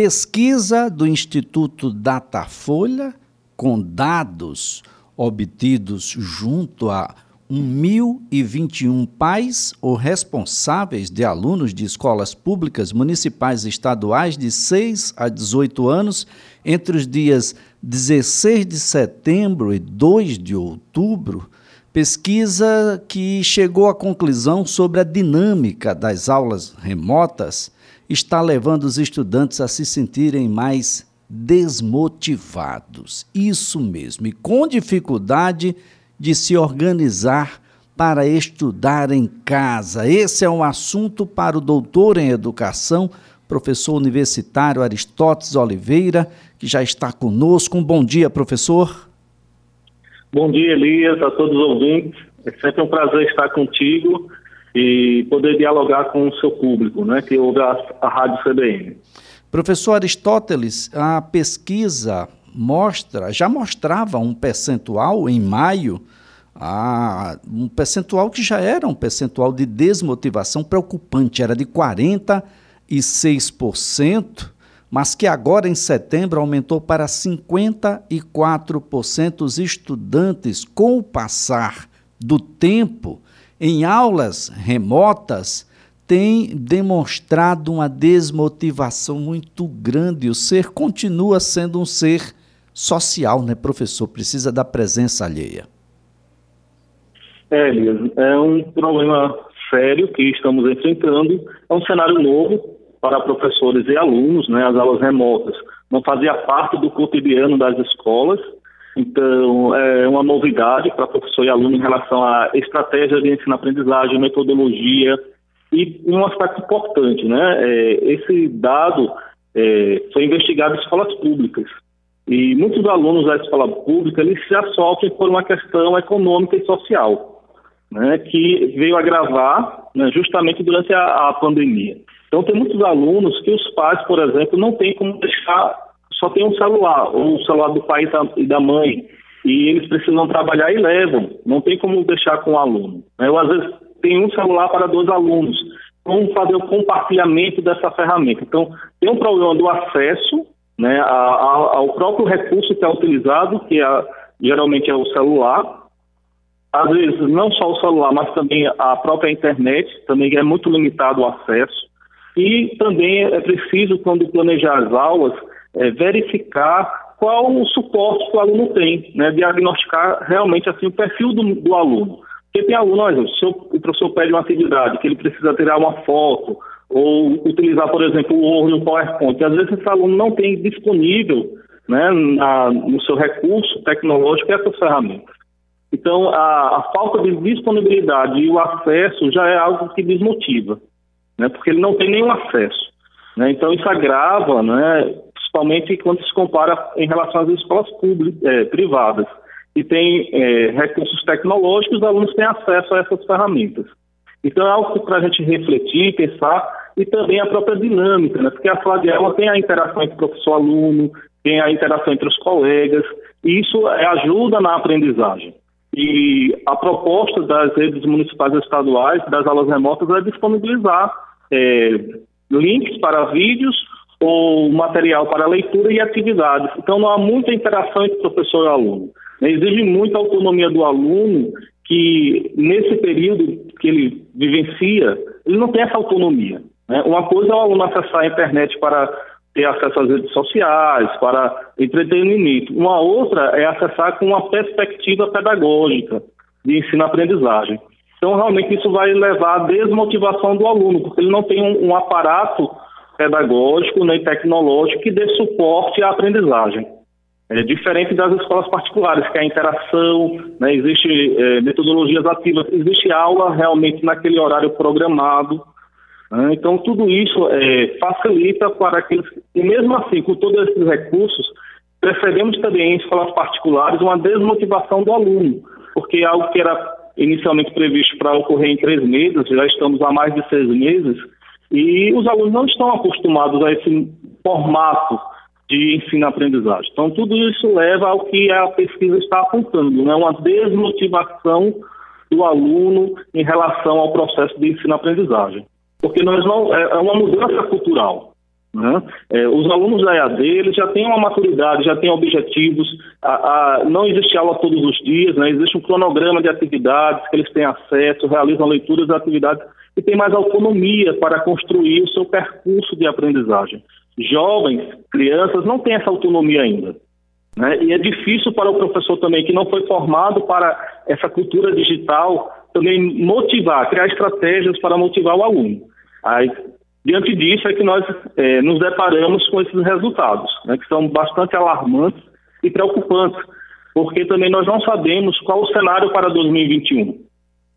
Pesquisa do Instituto Datafolha, com dados obtidos junto a 1.021 pais ou responsáveis de alunos de escolas públicas municipais e estaduais de 6 a 18 anos entre os dias 16 de setembro e 2 de outubro, pesquisa que chegou à conclusão sobre a dinâmica das aulas remotas está levando os estudantes a se sentirem mais desmotivados. Isso mesmo, e com dificuldade de se organizar para estudar em casa. Esse é um assunto para o doutor em educação, professor universitário Aristóteles Oliveira, que já está conosco. Um bom dia, professor. Bom dia, Elias, a todos os ouvintes. É sempre um prazer estar contigo e poder dialogar com o seu público, né, que ouve a, a Rádio CBN. Professor Aristóteles, a pesquisa mostra, já mostrava um percentual em maio, um percentual que já era um percentual de desmotivação preocupante, era de 46%, mas que agora em setembro aumentou para 54%. Os estudantes, com o passar do tempo, em aulas remotas, tem demonstrado uma desmotivação muito grande. O ser continua sendo um ser social, né, professor? Precisa da presença alheia. É, Elias, é um problema sério que estamos enfrentando. É um cenário novo para professores e alunos, né? As aulas remotas não fazia parte do cotidiano das escolas. Então, é uma novidade para professor e aluno em relação à estratégia de ensino-aprendizagem, metodologia, e um aspecto importante, né? É, esse dado é, foi investigado em escolas públicas. E muitos alunos da escola pública eles já por uma questão econômica e social, né, que veio agravar né, justamente durante a, a, pandemia. Então, tem muitos alunos que os pais, por exemplo, não têm como deixar, só tem um celular, ou o celular do pai e da mãe, e eles precisam trabalhar e levam, não tem como deixar com o aluno. Né? Ou às vezes tem um celular para dois alunos. Como fazer o compartilhamento dessa ferramenta? Então, tem um problema do acesso né, ao próprio recurso que é utilizado, que é, geralmente é o celular. Às vezes, não só o celular, mas também a própria internet, também é muito limitado o acesso. E também é preciso, quando planejar as aulas, é, verificar qual o suporte que o aluno tem, né, diagnosticar realmente assim o perfil do, do aluno. Porque tem aluno, olha, se o professor pede uma atividade que ele precisa tirar uma foto ou utilizar, por exemplo, o Word no PowerPoint, às vezes esse aluno não tem disponível né, na, no seu recurso tecnológico essas ferramentas. Então, a, a, falta de disponibilidade e o acesso já é algo que desmotiva, né, porque ele não tem nenhum acesso. Né, então, isso agrava, né, principalmente quando se compara em relação às escolas públicas, é, privadas que tem é, recursos tecnológicos, os alunos têm acesso a essas ferramentas. Então é algo para a gente refletir, pensar, e também a própria dinâmica, né? porque a sala de aula tem a interação entre professor e aluno, tem a interação entre os colegas, e isso é, ajuda na aprendizagem. E a proposta das redes municipais e estaduais, das aulas remotas, é disponibilizar é, links para vídeos ou material para leitura e atividades. Então não há muita interação entre professor e aluno. Exige muita autonomia do aluno que, nesse período que ele vivencia, ele não tem essa autonomia. Né? Uma coisa é o aluno acessar a internet para ter acesso às redes sociais, para entretenimento. Uma outra é acessar com uma perspectiva pedagógica de ensino-aprendizagem. Então, realmente, isso vai levar à desmotivação do aluno, porque ele não tem um, um aparato pedagógico nem tecnológico que dê suporte à aprendizagem. É diferente das escolas particulares, que a interação, né, existe é, metodologias ativas, existe aula realmente naquele horário programado. Né, então, tudo isso é, facilita para aqueles. E mesmo assim, com todos esses recursos, percebemos também em escolas particulares uma desmotivação do aluno, porque algo que era inicialmente previsto para ocorrer em três meses, já estamos há mais de seis meses, e os alunos não estão acostumados a esse formato de ensino-aprendizagem. Então, tudo isso leva ao que a pesquisa está apontando, né? uma desmotivação do aluno em relação ao processo de ensino-aprendizagem. Porque nós não, é, é uma mudança cultural. Né? É, os alunos da EAD eles já têm uma maturidade, já têm objetivos, a, a, não existe aula todos os dias, né? existe um cronograma de atividades que eles têm acesso, realizam leituras de atividades e têm mais autonomia para construir o seu percurso de aprendizagem. Jovens, crianças, não têm essa autonomia ainda. Né? E é difícil para o professor também, que não foi formado para essa cultura digital, também motivar, criar estratégias para motivar o aluno. Aí, diante disso é que nós é, nos deparamos com esses resultados, né, que são bastante alarmantes e preocupantes, porque também nós não sabemos qual o cenário para 2021.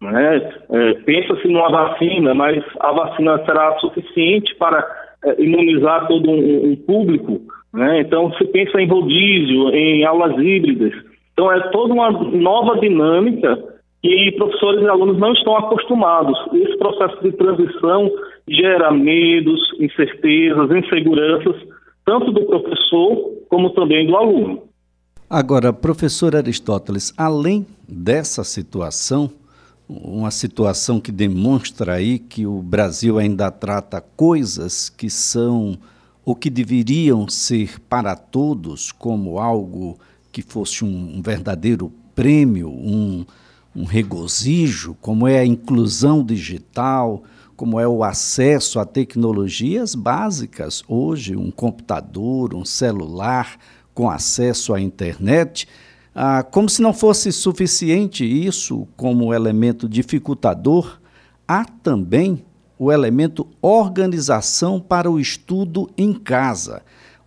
Né? É, Pensa-se numa vacina, mas a vacina será suficiente para é, imunizar todo um, um público né? Então, se pensa em rodízio, em aulas híbridas. Então, é toda uma nova dinâmica que professores e alunos não estão acostumados. Esse processo de transição gera medos, incertezas, inseguranças, tanto do professor como também do aluno. Agora, professor Aristóteles, além dessa situação, uma situação que demonstra aí que o Brasil ainda trata coisas que são ou que deveriam ser para todos como algo que fosse um, verdadeiro prêmio, um, um regozijo, como é a inclusão digital, como é o acesso a tecnologias básicas. Hoje, um computador, um celular com acesso à internet. Ah, como se não fosse suficiente isso como elemento dificultador, há também o elemento organização para o estudo em casa.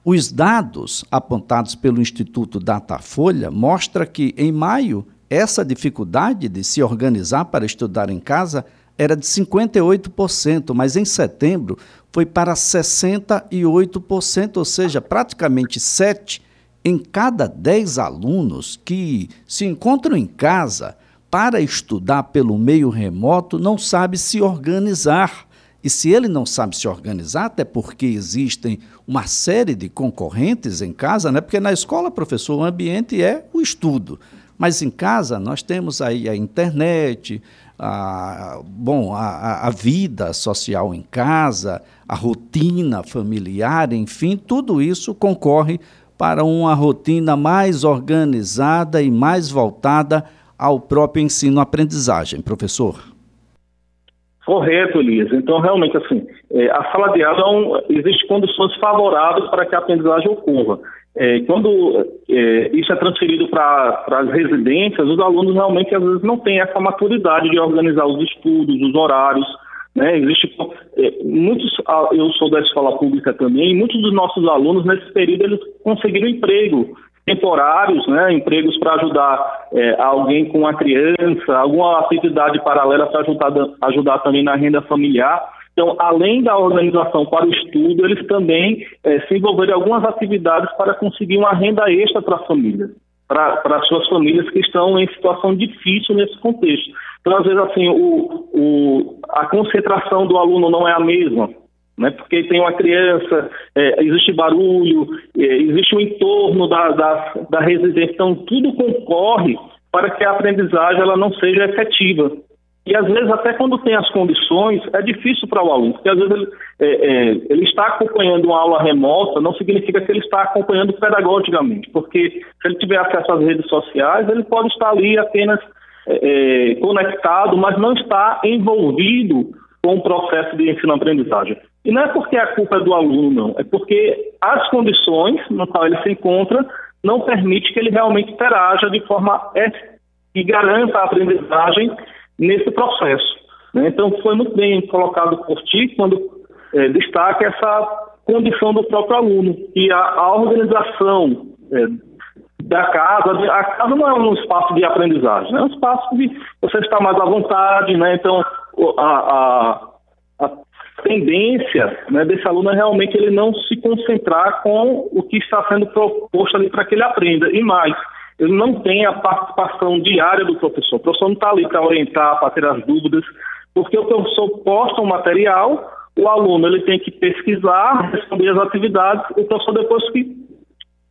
Os dados apontados pelo Instituto Datafolha mostram que, em maio, essa dificuldade de se organizar para estudar em casa era de 58%, mas em setembro foi para 68%, ou seja, praticamente 7 em cada 10 alunos que se encontram em casa para estudar pelo meio remoto, não sabe se organizar. E se ele não sabe se organizar, até porque existem uma série de concorrentes em casa, né? porque na escola, professor, o ambiente é o estudo. Mas em casa nós temos aí a internet, a, bom, a, a vida social em casa, a rotina familiar, enfim, tudo isso concorre para uma rotina mais organizada e mais voltada ao próprio ensino-aprendizagem, professor? Correto, Elias. Então, realmente, assim, é, a sala de aula, é um, existe condições favoráveis para que a aprendizagem ocorra. É, quando é, isso é transferido para as residências, os alunos realmente, às vezes, não têm essa maturidade de organizar os estudos, os horários, né? Existe, é, muitos, eu sou da escola pública também, muitos dos nossos alunos, nesse período, eles conseguiram emprego temporários, né, empregos para ajudar é, alguém com uma criança, alguma atividade paralela para ajudar, ajudar também na renda familiar. Então, além da organização para o estudo, eles também é, se envolveram em algumas atividades para conseguir uma renda extra para a família, para as suas famílias que estão em situação difícil nesse contexto. Então, às vezes, assim, o, o, a concentração do aluno não é a mesma né? porque tem uma criança, é, existe barulho, é, existe o um entorno da, da, da residência, então tudo concorre para que a aprendizagem ela não seja efetiva. E às vezes, até quando tem as condições, é difícil para o aluno, porque às vezes ele, é, é, ele, está acompanhando uma aula remota, não significa que ele está acompanhando pedagogicamente, porque se ele tiver acesso às redes sociais, ele pode estar ali apenas é, conectado, mas não está envolvido com o processo de ensino-aprendizagem. E não é porque a culpa é do aluno, não. É porque as condições no qual ele se encontra não permite que ele realmente interaja de forma e garanta a aprendizagem nesse processo. Né? Então, foi muito bem colocado por ti quando é, destaca essa condição do próprio aluno, e a, a organização é, da casa, a casa não é um espaço de aprendizagem, é um espaço de você estar mais à vontade, né? Então, a, a, a tendência né, desse aluno é realmente ele não se concentrar com o que está sendo proposto ali para que ele aprenda. E mais, ele não tem a participação diária do professor. O professor não está ali para orientar, para ter as dúvidas, porque o professor posta um material, o aluno ele tem que pesquisar, responder as atividades, o professor depois que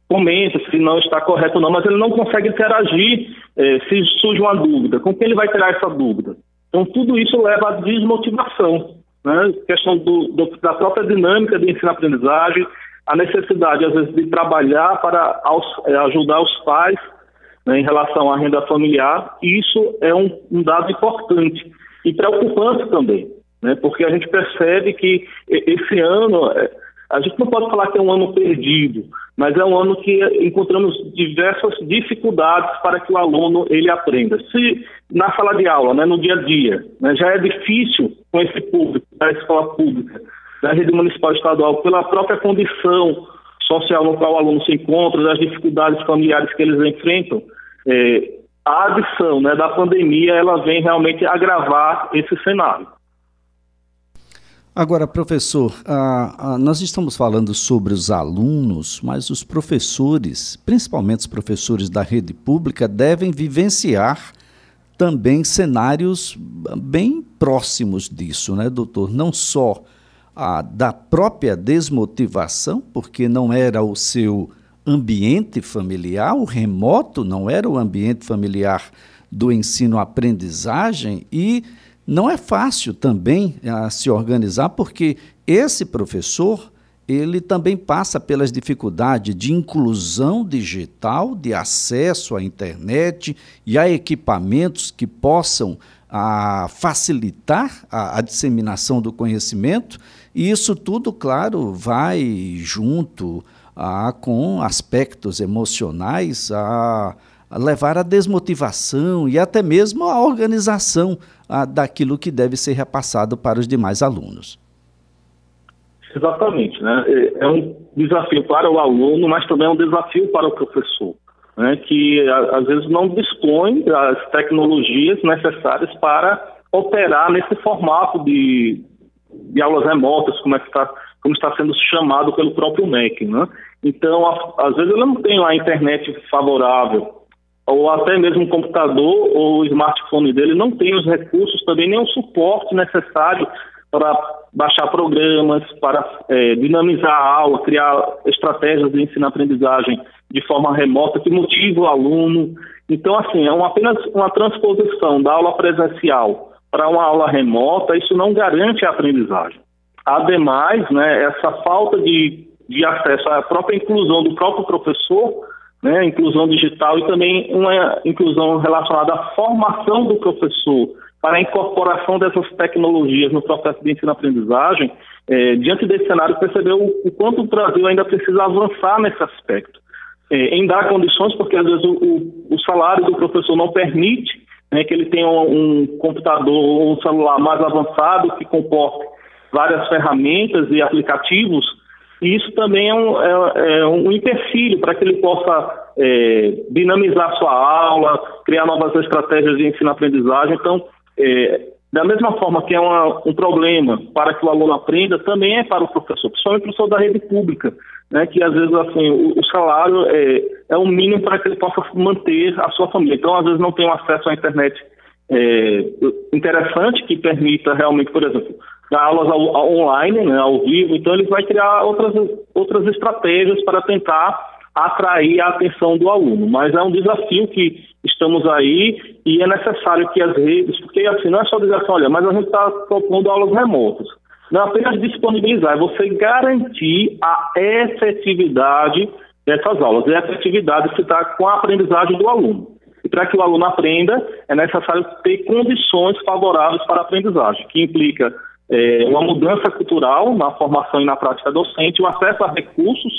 comenta se não está correto ou não, mas ele não consegue interagir eh, se surge uma dúvida. Com quem ele vai tirar essa dúvida? Então, tudo isso leva à desmotivação. né? questão do, do, da própria dinâmica de ensino-aprendizagem, a necessidade, às vezes, de trabalhar para aus, é, ajudar os pais né, em relação à renda familiar, isso é um, um dado importante e preocupante também, né, porque a gente percebe que esse ano, é, a gente não pode falar que é um ano perdido, mas é um ano que encontramos diversas dificuldades para que o aluno ele aprenda. Se na sala de aula, né, no dia a dia, né, já é difícil com esse público da escola pública, da rede municipal estadual, pela própria condição social no qual o aluno se encontra, das dificuldades familiares que eles enfrentam, é, a adição né, da pandemia ela vem realmente agravar esse cenário. Agora, professor, ah, ah, nós estamos falando sobre os alunos, mas os professores, principalmente os professores da rede pública, devem vivenciar também cenários bem próximos disso, né, doutor? Não só da própria desmotivação, porque não era o seu ambiente familiar, o remoto não era o ambiente familiar do ensino-aprendizagem e não é fácil também a, ah, se organizar, porque esse professor ele também passa pelas dificuldades de inclusão digital, de acesso à internet e a equipamentos que possam a, ah, facilitar a, a disseminação do conhecimento. E isso tudo, claro, vai junto a, com aspectos emocionais a levar à desmotivação e até mesmo à organização daquilo que deve ser repassado para os demais alunos. Exatamente, né? É, é um desafio para o aluno, mas também é um desafio para o professor, né? que às vezes não dispõe das tecnologias necessárias para operar nesse formato de, de aulas remotas, como, é que está, como está sendo chamado pelo próprio MEC. Né? Então, a, às vezes ele não tem a internet favorável ou até mesmo o computador ou o smartphone dele não tem os recursos, também nem o suporte necessário para baixar programas, para é, dinamizar a aula, criar estratégias de ensino-aprendizagem de forma remota que motive o aluno. Então, assim, é uma, apenas uma transposição da aula presencial para uma aula remota, isso não garante a aprendizagem. Ademais, né, essa falta de, de acesso à própria inclusão do próprio professor né, inclusão digital e também uma inclusão relacionada à formação do professor para a incorporação dessas tecnologias no processo de ensino-aprendizagem, é, diante desse cenário, percebeu o, quanto o Brasil ainda precisa avançar nesse aspecto, é, em dar condições, porque às vezes o, o, o salário do professor não permite né, que ele tenha um, um computador ou um celular mais avançado que comporte várias ferramentas e aplicativos e isso também é um, é, é um empecilho para que ele possa é, dinamizar sua aula, criar novas estratégias de ensino-aprendizagem. Então, é, da mesma forma que é uma, um problema para que o aluno aprenda, também é para o professor, principalmente o professor da rede pública, né, que às vezes assim, o, o salário é, é o mínimo para que ele possa manter a sua família. Então, às vezes, não tem um acesso à internet é, interessante que permita realmente, por exemplo, aulas ao, ao online, né, ao vivo, então ele vai criar outras, outras estratégias para tentar atrair a atenção do aluno. Mas é um desafio que estamos aí e é necessário que as redes, porque assim, não é só dizer assim, olha, mas a gente está propondo aulas remotas. Não é apenas disponibilizar, é você garantir a efetividade dessas aulas. E a efetividade se está com a aprendizagem do aluno. E para que o aluno aprenda, é necessário ter condições favoráveis para a aprendizagem, que implica é, uma mudança cultural na formação e na prática docente, o acesso a recursos,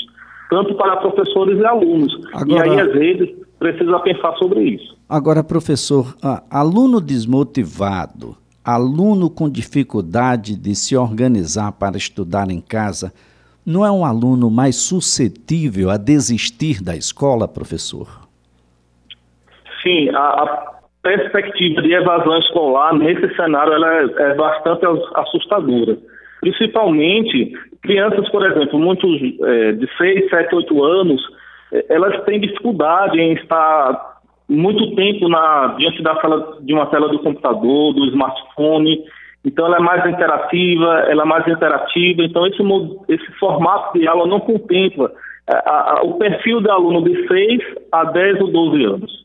tanto para professores e alunos. Agora, e aí as redes precisam pensar sobre isso. Agora, professor, aluno desmotivado, aluno com dificuldade de se organizar para estudar em casa, não é um aluno mais suscetível a desistir da escola, professor? Sim, a, a perspectiva de evasão escolar nesse cenário é, é bastante assustadora. Principalmente crianças, por exemplo, muitos é, de 6, 7, 8 anos, é, elas têm dificuldade em estar muito tempo na, diante da tela, de uma tela do computador, do smartphone. Então, ela é mais interativa, ela é mais interativa. Então, esse, esse formato de aula não contempla é, a, a, o perfil do aluno de 6 a 10 ou 12 anos.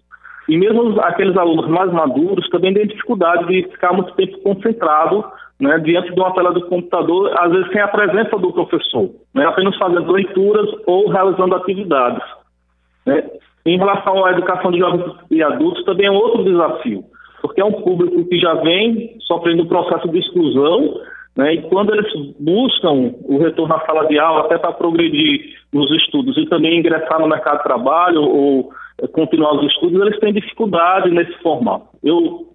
E mesmo aqueles alunos mais maduros também têm dificuldade de ficar muito tempo concentrado né, diante de uma tela do computador, às vezes sem a presença do professor, né, apenas fazendo leituras ou realizando atividades. Né. Em relação à educação de jovens e adultos, também é outro desafio, porque é um público que já vem sofrendo um processo de exclusão, né, e quando eles buscam o retorno à sala de aula, até para progredir nos estudos e também ingressar no mercado de trabalho ou continuar os estudos, eles têm dificuldade nesse formato. Eu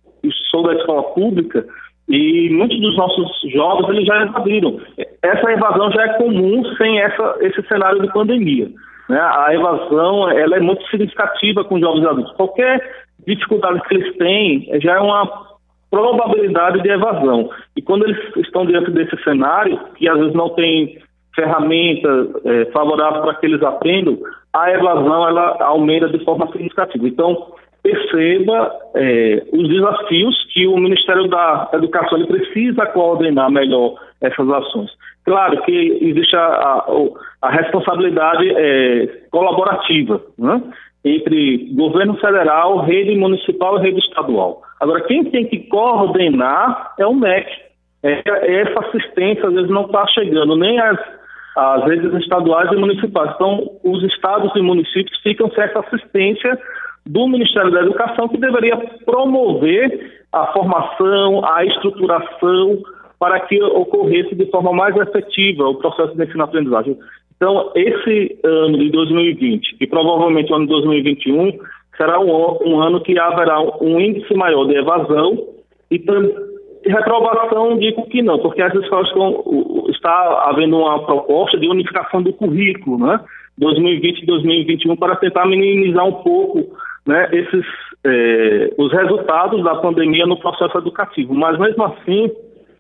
sou da escola pública e muitos dos nossos jovens eles já evadiram. Essa evasão já é comum sem essa, esse cenário de pandemia. Né? A evasão ela é muito significativa com jovens adultos. Qualquer dificuldade que eles têm já é uma probabilidade de evasão. E quando eles estão diante desse cenário, que às vezes não tem ferramenta é, favorável para que eles aprendam, a evasão ela aumenta de forma significativa. Então, perceba é, os desafios que o Ministério da Educação ele precisa coordenar melhor essas ações. Claro que existe a, a, a responsabilidade é, colaborativa né, entre governo federal, rede municipal e rede estadual. Agora, quem tem que coordenar é o MEC. É, essa assistência, às vezes, não está chegando nem às, às redes estaduais e municipais. Então, os estados e municípios ficam sem essa assistência do Ministério da Educação, que deveria promover a formação, a estruturação, para que ocorresse de forma mais efetiva o processo de ensino-aprendizagem. Então, esse ano de 2020 e provavelmente o ano de 2021 será um, um ano que haverá um índice maior de evasão e reprovação, digo que não, porque as escolas estão, está havendo uma proposta de unificação do currículo, né? 2020 e 2021 para tentar minimizar um pouco né, esses, é, os resultados da pandemia no processo educativo. Mas, mesmo assim,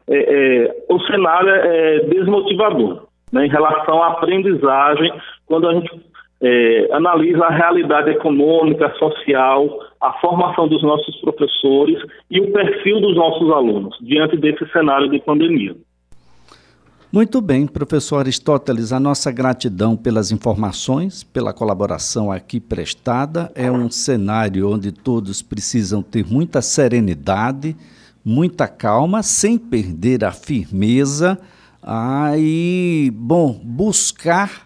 é, é, o cenário é desmotivador né, em relação à aprendizagem, quando a gente é, analisa a realidade econômica, social, a formação dos nossos professores e o perfil dos nossos alunos diante desse cenário de pandemia. Muito bem, professor Aristóteles, a nossa gratidão pelas informações, pela colaboração aqui prestada. É um cenário onde todos precisam ter muita serenidade, muita calma, sem perder a firmeza ah, e, bom, buscar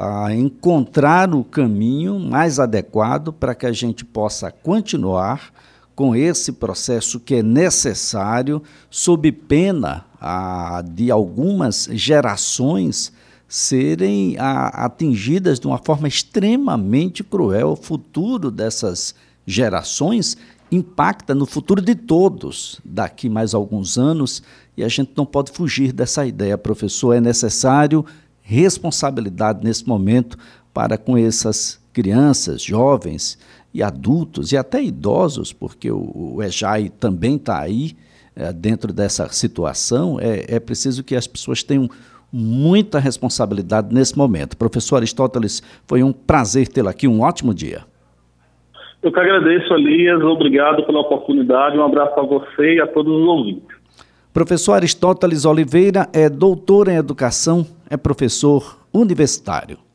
ah, encontrar o caminho mais adequado para que a gente possa continuar com esse processo que é necessário, sob pena ah, de algumas gerações serem ah, atingidas de uma forma extremamente cruel. O futuro dessas gerações impacta no futuro de todos daqui mais alguns anos e a gente não pode fugir dessa ideia, professor. É necessário responsabilidade nesse momento para com essas crianças, jovens e adultos e até idosos, porque o, o EJAI também está aí é, dentro dessa situação, é, é preciso que as pessoas tenham muita responsabilidade nesse momento. Professor Aristóteles, foi um prazer tê-lo aqui, um ótimo dia. Eu que agradeço, Elias, obrigado pela oportunidade, um abraço a você e a todos os ouvintes. Professor Aristóteles Oliveira é doutor em educação, é professor universitário.